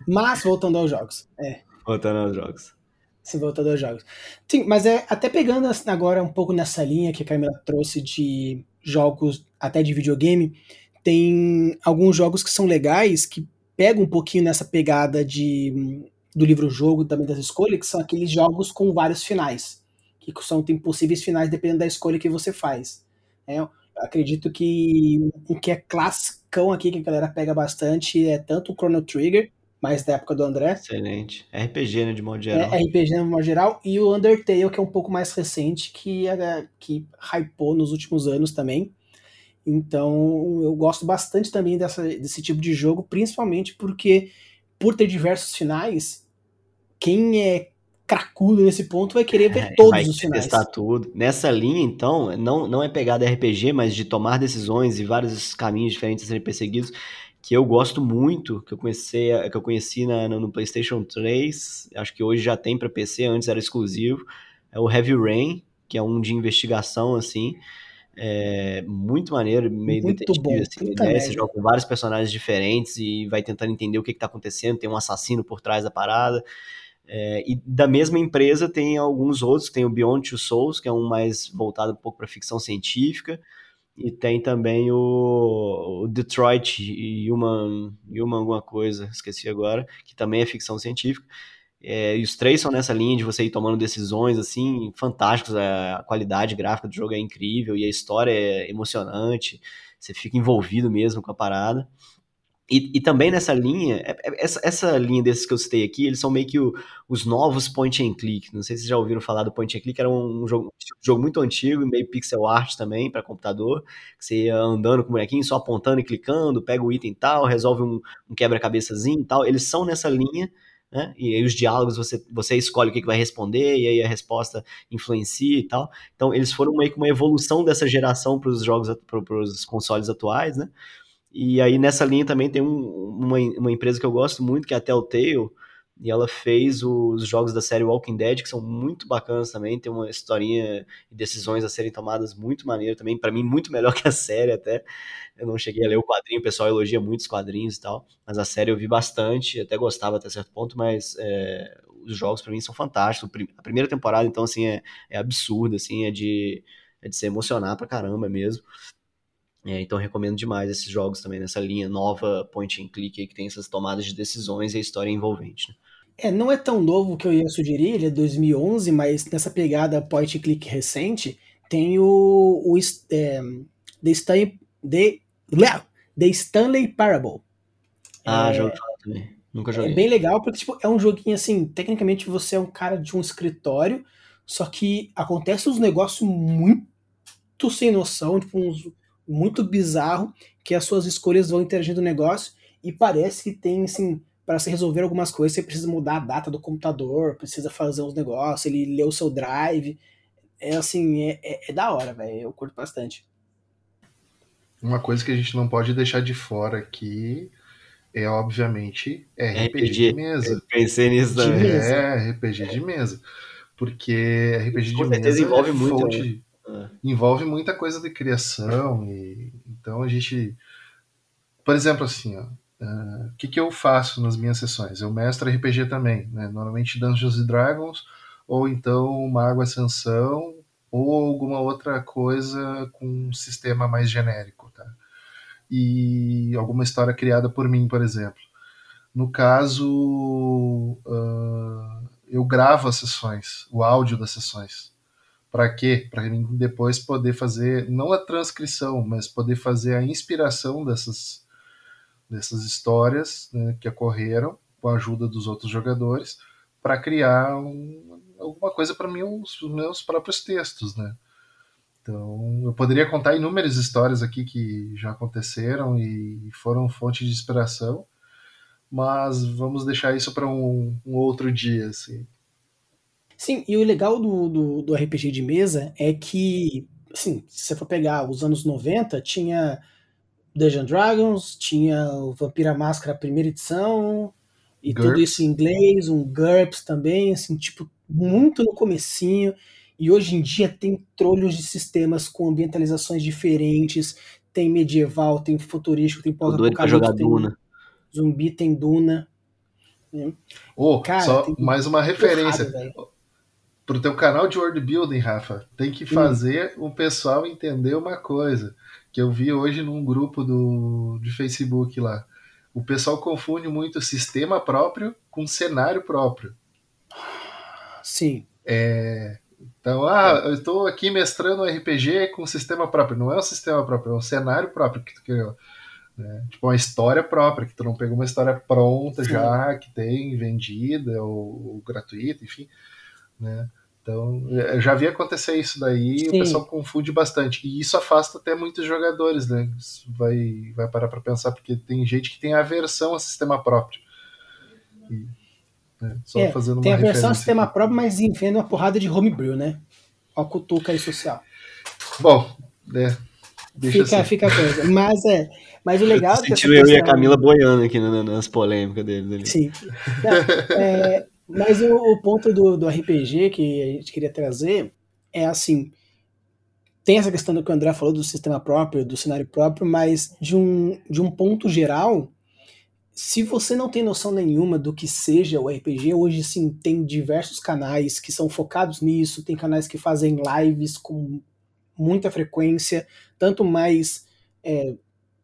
Mas, voltando aos jogos. É. Voltando aos jogos. Sim, voltando aos jogos. Sim, mas é até pegando assim, agora um pouco nessa linha que a Camila trouxe de jogos até de videogame, tem alguns jogos que são legais que pegam um pouquinho nessa pegada de do livro-jogo também das escolhas, que são aqueles jogos com vários finais, que são tem possíveis finais dependendo da escolha que você faz. É, acredito que o que é classicão aqui, que a galera pega bastante, é tanto o Chrono Trigger, mais da época do André. Excelente. RPG, né, de modo geral. É, RPG, de modo geral. E o Undertale, que é um pouco mais recente, que, é, que hypou nos últimos anos também. Então, eu gosto bastante também dessa, desse tipo de jogo, principalmente porque, por ter diversos finais, quem é cracudo nesse ponto vai querer ver é, todos os finais. testar tudo. Nessa linha, então, não, não é pegada RPG, mas de tomar decisões e vários caminhos diferentes a serem perseguidos, que eu gosto muito, que eu comecei, que eu conheci na, no PlayStation 3, acho que hoje já tem para PC, antes era exclusivo, é o Heavy Rain, que é um de investigação, assim, é muito maneiro, meio muito detetive, bom, assim, ideia, você joga com vários personagens diferentes e vai tentando entender o que, está acontecendo, tem um assassino por trás da parada, é, e da mesma empresa tem alguns outros, tem o Beyond Two Souls, que é um mais voltado um pouco para ficção científica, e tem também o, o, Detroit Human, Human alguma coisa, esqueci agora, que também é ficção científica. É, e os três são nessa linha de você ir tomando decisões, assim, fantásticos. A qualidade gráfica do jogo é incrível e a história é emocionante. Você fica envolvido mesmo com a parada. E, e, também nessa linha, é, é, essa, essa, linha desses que eu citei aqui, eles são meio que o, os novos point and click. Não sei se vocês já ouviram falar do point and click, era um, jogo, um jogo muito antigo, meio pixel art também para computador. Que você ia andando com o bonequinho, só apontando e clicando, pega o item tal, resolve um, um quebra-cabeçazinho e tal. Eles são nessa linha, né? E aí os diálogos você, você escolhe o que, que vai responder, e aí a resposta influencia e tal. Então eles foram meio que uma evolução dessa geração para os jogos, para os consoles atuais, né? E aí nessa linha também tem um, uma, uma empresa que eu gosto muito, que é a Telltale, e ela fez os jogos da série Walking Dead, que são muito bacanas também, tem uma historinha e decisões a serem tomadas muito maneiro também, para mim muito melhor que a série até. Eu não cheguei a ler o quadrinho, o pessoal elogia muito os quadrinhos e tal, mas a série eu vi bastante, até gostava até certo ponto, mas é, os jogos para mim são fantásticos. A primeira temporada, então, assim, é, é absurda, assim, é de, é de se emocionar pra caramba mesmo. É, então recomendo demais esses jogos também nessa linha nova point and click aí, que tem essas tomadas de decisões e a história envolvente. Né? É, não é tão novo que eu ia sugerir, ele é 2011, mas nessa pegada point and click recente, tem o, o é, The, Stanley, The, The Stanley Parable. Ah, é, já também. Nunca joguei. É bem legal, porque tipo, é um joguinho assim, tecnicamente você é um cara de um escritório, só que acontece uns negócios muito sem noção, tipo, uns, muito bizarro, que as suas escolhas vão interagindo no negócio, e parece que tem, assim, para se resolver algumas coisas, você precisa mudar a data do computador, precisa fazer uns negócios, ele lê o seu drive. É assim, é, é, é da hora, velho. Eu curto bastante. Uma coisa que a gente não pode deixar de fora aqui é, obviamente, RPG, RPG de mesa. Eu pensei nisso também. É, RPG de mesa. Porque RPG de mesa envolve é muito, fonte, né? Envolve muita coisa de criação. E, então a gente. Por exemplo, assim, uh, o que, que eu faço nas minhas sessões? Eu mestro RPG também, né? Normalmente Dungeons Dragons, ou então Mago Ascensão, ou alguma outra coisa com um sistema mais genérico, tá? e alguma história criada por mim, por exemplo. No caso, uh, eu gravo as sessões, o áudio das sessões. Para quê? Para depois poder fazer, não a transcrição, mas poder fazer a inspiração dessas, dessas histórias né, que ocorreram com a ajuda dos outros jogadores para criar um, alguma coisa para mim, os meus próprios textos, né? Então, eu poderia contar inúmeras histórias aqui que já aconteceram e foram fonte de inspiração, mas vamos deixar isso para um, um, outro dia, assim. Sim, e o legal do, do, do, RPG de mesa é que, assim, se você for pegar os anos 90, tinha Dungeon Dragons, tinha o Vampira Máscara primeira edição, e GURPS. tudo isso em inglês, um GURPS também, assim, tipo, muito no comecinho. E hoje em dia tem trolhos de sistemas com ambientalizações diferentes. Tem medieval, tem futurístico, tem pós-apocalíptico, tem Duna. zumbi, tem Duna. Oh, Cara, só mais uma referência. Porrada, pro teu canal de world building, Rafa, tem que fazer hum. o pessoal entender uma coisa que eu vi hoje num grupo do de Facebook lá. O pessoal confunde muito sistema próprio com cenário próprio. Sim. É, então, ah, eu estou aqui mestrando um RPG com sistema próprio. Não é um sistema próprio, é um cenário próprio que tu criou. Né? Tipo, uma história própria, que tu não pegou uma história pronta Sim. já, que tem vendida ou, ou gratuita, enfim. Né? Então, eu já vi acontecer isso daí, Sim. o pessoal confunde bastante. E isso afasta até muitos jogadores, né? vai, vai parar para pensar, porque tem gente que tem aversão a sistema próprio. E é, só é, fazendo tem a versão sistema aqui. próprio, mas inventa uma porrada de homebrew, né? Ó, cutuca aí social. Bom, é, fica, assim. fica a coisa. Mas é. Mas o legal é Sentiu eu e a Camila boiando aqui nas polêmicas deles ali. Sim. Não, é, mas o, o, ponto do, do RPG que a gente queria trazer é assim. Tem essa questão do que o André falou do sistema próprio, do cenário próprio, mas de um, de um ponto geral, se você não tem noção nenhuma do que seja o RPG, hoje sim tem diversos canais que são focados nisso, tem canais que fazem lives com muita frequência, tanto mais é,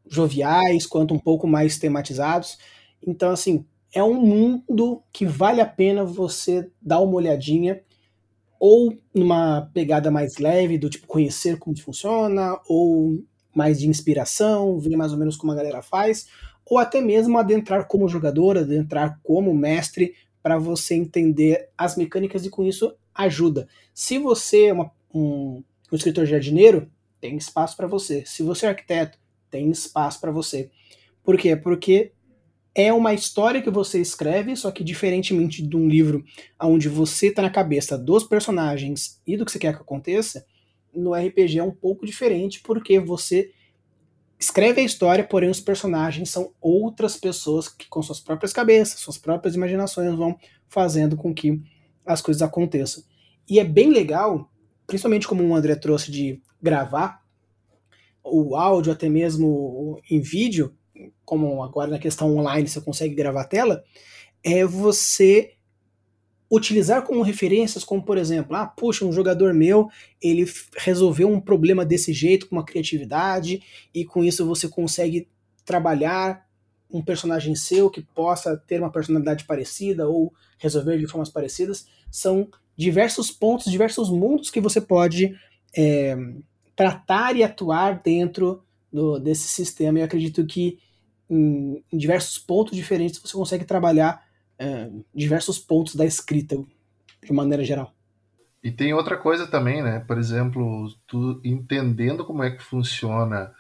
joviais quanto um pouco mais tematizados. Então, assim, é um mundo que vale a pena você dar uma olhadinha, ou numa pegada mais leve, do tipo conhecer como funciona, ou mais de inspiração, ver mais ou menos como a galera faz, ou até mesmo adentrar como jogador, adentrar como mestre, para você entender as mecânicas e com isso ajuda. Se você é uma, um, um escritor jardineiro, tem espaço para você. Se você é arquiteto, tem espaço para você. Por quê? Porque é uma história que você escreve, só que diferentemente de um livro onde você está na cabeça dos personagens e do que você quer que aconteça, no RPG é um pouco diferente, porque você escreve a história, porém os personagens são outras pessoas que, com suas próprias cabeças, suas próprias imaginações, vão fazendo com que as coisas aconteçam. E é bem legal, principalmente como o André trouxe de gravar o áudio, até mesmo em vídeo, como agora na questão online você consegue gravar a tela, é você utilizar como referências, como por exemplo, ah, puxa, um jogador meu, ele resolveu um problema desse jeito com uma criatividade e com isso você consegue trabalhar um personagem seu que possa ter uma personalidade parecida ou resolver de formas parecidas, são diversos pontos, diversos mundos que você pode é, tratar e atuar dentro do, desse sistema. Eu acredito que em, em, diversos pontos diferentes você consegue trabalhar é, diversos pontos da escrita de maneira geral. E tem outra coisa também, né? Por exemplo, tu entendendo como é que funciona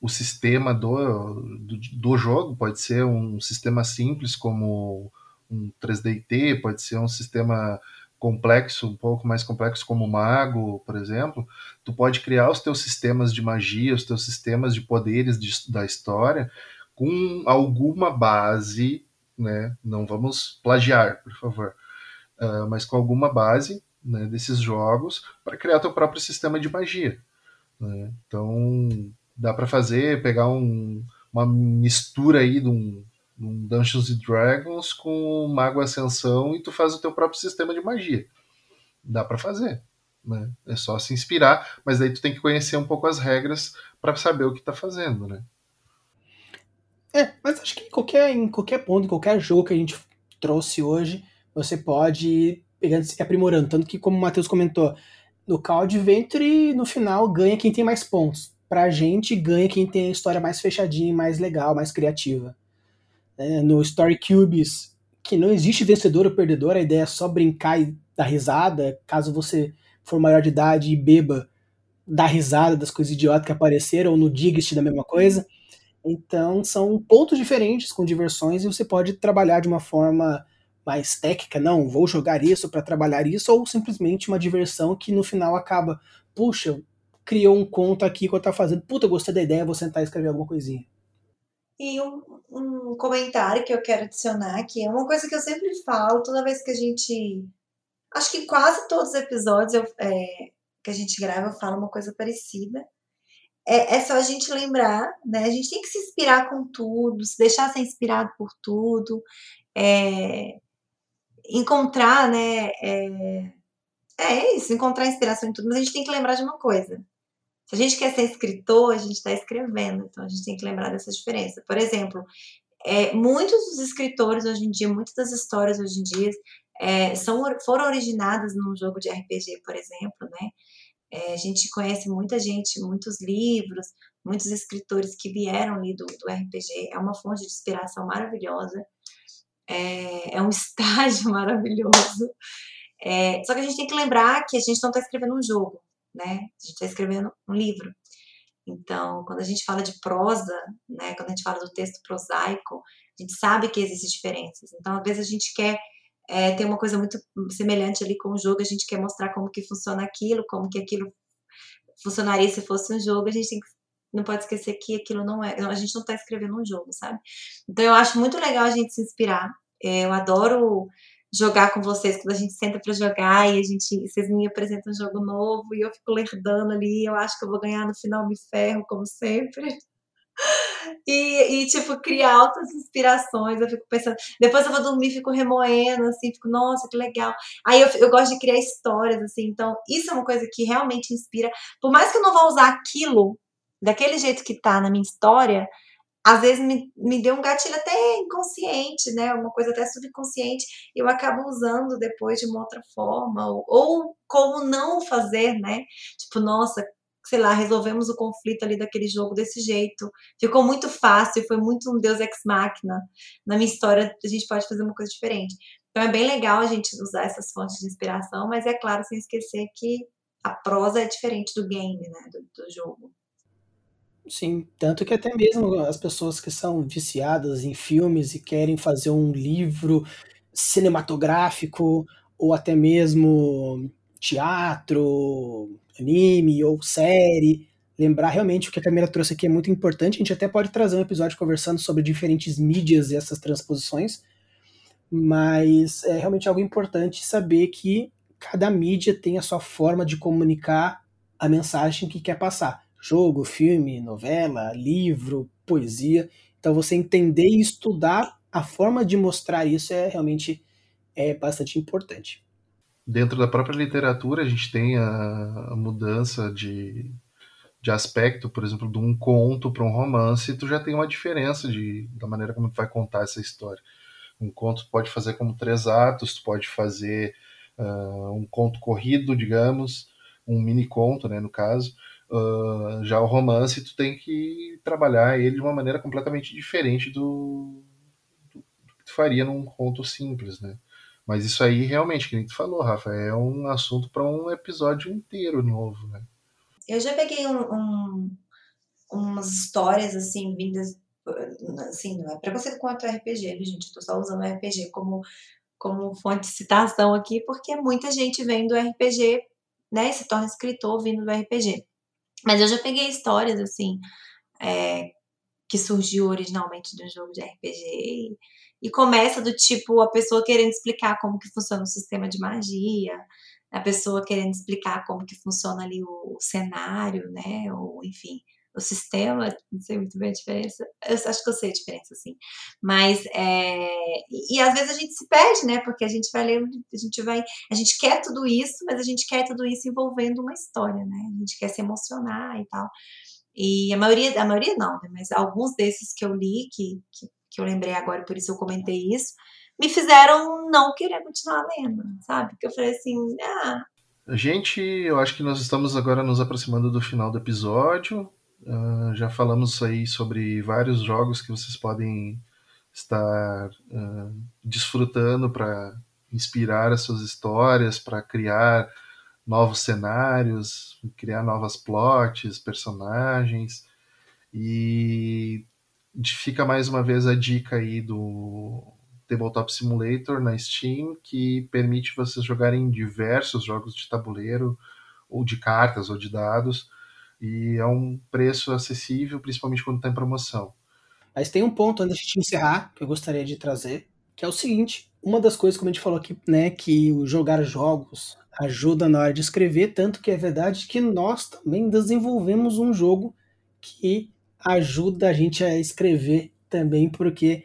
o sistema do, do, do jogo, pode ser um sistema simples como um 3DT, pode ser um sistema complexo, um pouco mais complexo como o Mago, por exemplo, tu pode criar os teus sistemas de magia, os teus sistemas de poderes de, da história com alguma base, né? Não vamos plagiar, por favor, uh, mas com alguma base né, desses jogos para criar teu próprio sistema de magia. Né? Então dá para fazer, pegar um, uma mistura aí de um, um Dungeons and Dragons com Mago Ascensão e tu faz o teu próprio sistema de magia. Dá para fazer. Né? É só se inspirar, mas aí tu tem que conhecer um pouco as regras para saber o que tá fazendo, né? É, mas acho que em qualquer, em qualquer ponto, em qualquer jogo que a gente trouxe hoje, você pode e aprimorando. Tanto que, como o Matheus comentou, no Call Adventure, no final, ganha quem tem mais pontos. Pra gente, ganha quem tem a história mais fechadinha, mais legal, mais criativa. É, no Story Cubes, que não existe vencedor ou perdedor, a ideia é só brincar e dar risada. Caso você for maior de idade e beba, dar risada das coisas idiotas que apareceram, ou no Digest da mesma coisa. Então, são pontos diferentes com diversões e você pode trabalhar de uma forma mais técnica, não, vou jogar isso para trabalhar isso, ou simplesmente uma diversão que no final acaba, puxa, criou um conto aqui que eu tá fazendo, puta, gostei da ideia, vou sentar e escrever alguma coisinha. E um, um comentário que eu quero adicionar, que é uma coisa que eu sempre falo, toda vez que a gente. Acho que quase todos os episódios eu, é, que a gente grava, eu falo uma coisa parecida. É, é, só a gente lembrar, né? A gente tem que se inspirar com tudo, se deixar ser inspirado por tudo. É, encontrar, né? É, é isso, encontrar inspiração em tudo, mas a gente tem que lembrar de uma coisa. Se a gente quer ser escritor, a gente está escrevendo, então a gente tem que lembrar dessa diferença. Por exemplo, é, muitos dos escritores hoje em dia, muitas das histórias hoje em dia é, são, foram originadas num jogo de RPG, por exemplo, né? É, a gente conhece muita gente, muitos livros, muitos escritores que vieram ali do, do RPG. É uma fonte de inspiração maravilhosa é, é um estágio maravilhoso. É, só que a gente tem que lembrar que a gente não está escrevendo um jogo, né? A gente está escrevendo um livro. Então, quando a gente fala de prosa, né, quando a gente fala do texto prosaico, a gente sabe que existem diferenças. Então, às vezes a gente quer é, ter uma coisa muito semelhante ali com o jogo, a gente quer mostrar como que funciona aquilo, como que aquilo funcionaria se fosse um jogo, a gente tem que não pode esquecer que aquilo não é. A gente não está escrevendo um jogo, sabe? Então eu acho muito legal a gente se inspirar. É, eu adoro jogar com vocês quando a gente senta para jogar e a gente vocês me apresentam um jogo novo e eu fico lerdando ali. Eu acho que eu vou ganhar no final, me ferro, como sempre. E, e, tipo, criar altas inspirações. Eu fico pensando. Depois eu vou dormir, fico remoendo, assim, fico, nossa, que legal. Aí eu, eu gosto de criar histórias, assim. Então, isso é uma coisa que realmente inspira. Por mais que eu não vá usar aquilo daquele jeito que tá na minha história, às vezes me, me deu um gatilho até inconsciente, né? Uma coisa até subconsciente, eu acabo usando depois de uma outra forma, ou, ou como não fazer, né? Tipo, nossa, sei lá, resolvemos o conflito ali daquele jogo desse jeito. Ficou muito fácil, foi muito um Deus ex machina. Na minha história, a gente pode fazer uma coisa diferente. Então é bem legal a gente usar essas fontes de inspiração, mas é claro, sem esquecer que a prosa é diferente do game, né? Do, do jogo. Sim, tanto que até mesmo as pessoas que são viciadas em filmes e querem fazer um livro cinematográfico ou até mesmo teatro, anime ou série, lembrar realmente o que a Camila trouxe aqui é muito importante. A gente até pode trazer um episódio conversando sobre diferentes mídias e essas transposições, mas é realmente algo importante saber que cada mídia tem a sua forma de comunicar a mensagem que quer passar jogo, filme, novela, livro, poesia. Então você entender e estudar a forma de mostrar isso é realmente é bastante importante. Dentro da própria literatura a gente tem a, a mudança de, de aspecto, por exemplo, de um conto para um romance, tu já tem uma diferença de, da maneira como tu vai contar essa história. Um conto tu pode fazer como três atos, tu pode fazer uh, um conto corrido, digamos, um mini conto, né, no caso. Uh, já o romance, tu tem que trabalhar ele de uma maneira completamente diferente do, do que tu faria num conto simples, né? Mas isso aí, realmente, que nem tu falou, Rafa, é um assunto para um episódio inteiro novo, né? Eu já peguei um, um, umas histórias, assim, vindas, assim, não é preconceito contra RPG, viu, gente? Eu tô só usando RPG como, como fonte de citação aqui, porque muita gente vem do RPG, né, e se torna escritor vindo do RPG. Mas eu já peguei histórias, assim, é, que surgiu originalmente do jogo de RPG e começa do tipo a pessoa querendo explicar como que funciona o sistema de magia, a pessoa querendo explicar como que funciona ali o, o cenário, né, ou enfim, o sistema, não sei muito bem a diferença, eu acho que eu sei a diferença, assim, mas, é, e, e, às vezes a gente se perde, né, porque a gente vai ler, a gente vai, a gente quer tudo isso, mas a gente quer tudo isso envolvendo uma história, né, a gente quer se emocionar e tal, e a maioria, a maioria não, né, mas alguns desses que eu li, que, que que eu lembrei agora, por isso eu comentei isso, me fizeram não querer continuar lendo, sabe? Porque eu falei assim, ah. Gente, eu acho que nós estamos agora nos aproximando do final do episódio. Uh, já falamos aí sobre vários jogos que vocês podem estar uh, desfrutando para inspirar as suas histórias, para criar novos cenários, criar novas plots, personagens. E fica mais uma vez a dica aí do Tabletop Simulator na Steam, que permite vocês jogarem diversos jogos de tabuleiro, ou de cartas, ou de dados, e é um preço acessível, principalmente quando está em promoção. Mas tem um ponto antes de encerrar que eu gostaria de trazer, que é o seguinte: uma das coisas, como a gente falou aqui, né, que o jogar jogos ajuda na hora de escrever, tanto que é verdade que nós também desenvolvemos um jogo que ajuda a gente a escrever também, porque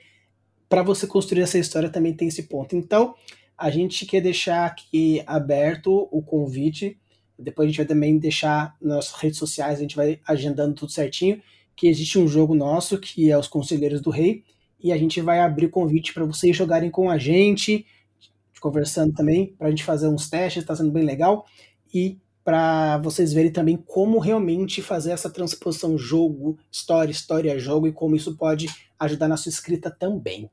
para você construir essa história também tem esse ponto. Então, a gente quer deixar aqui aberto o convite. Depois a gente vai também deixar nas redes sociais, a gente vai agendando tudo certinho, que existe um jogo nosso que é os Conselheiros do Rei, e a gente vai abrir o convite para vocês jogarem com a gente, conversando também, para a gente fazer uns testes, está sendo bem legal. E para vocês verem também como realmente fazer essa transposição jogo, história, história, jogo e como isso pode ajudar na sua escrita também.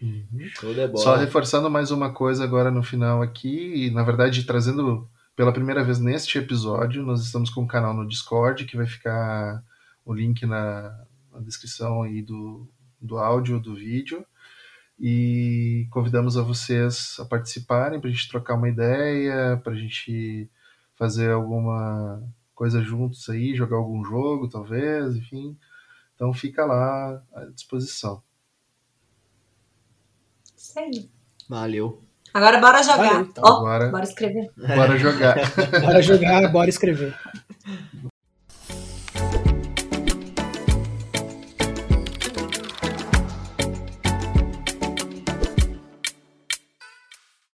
Uhum. Só reforçando mais uma coisa agora no final aqui, e na verdade trazendo pela primeira vez neste episódio, nós estamos com um canal no Discord que vai ficar o link na, na descrição aí do, do áudio, do vídeo. E convidamos a vocês a participarem para a gente trocar uma ideia, para a gente fazer alguma coisa juntos aí, jogar algum jogo, talvez, enfim. Então fica lá à disposição. Isso aí. Valeu. Agora bora jogar. Valeu, então. oh, bora, bora escrever. Bora jogar. bora jogar, bora escrever.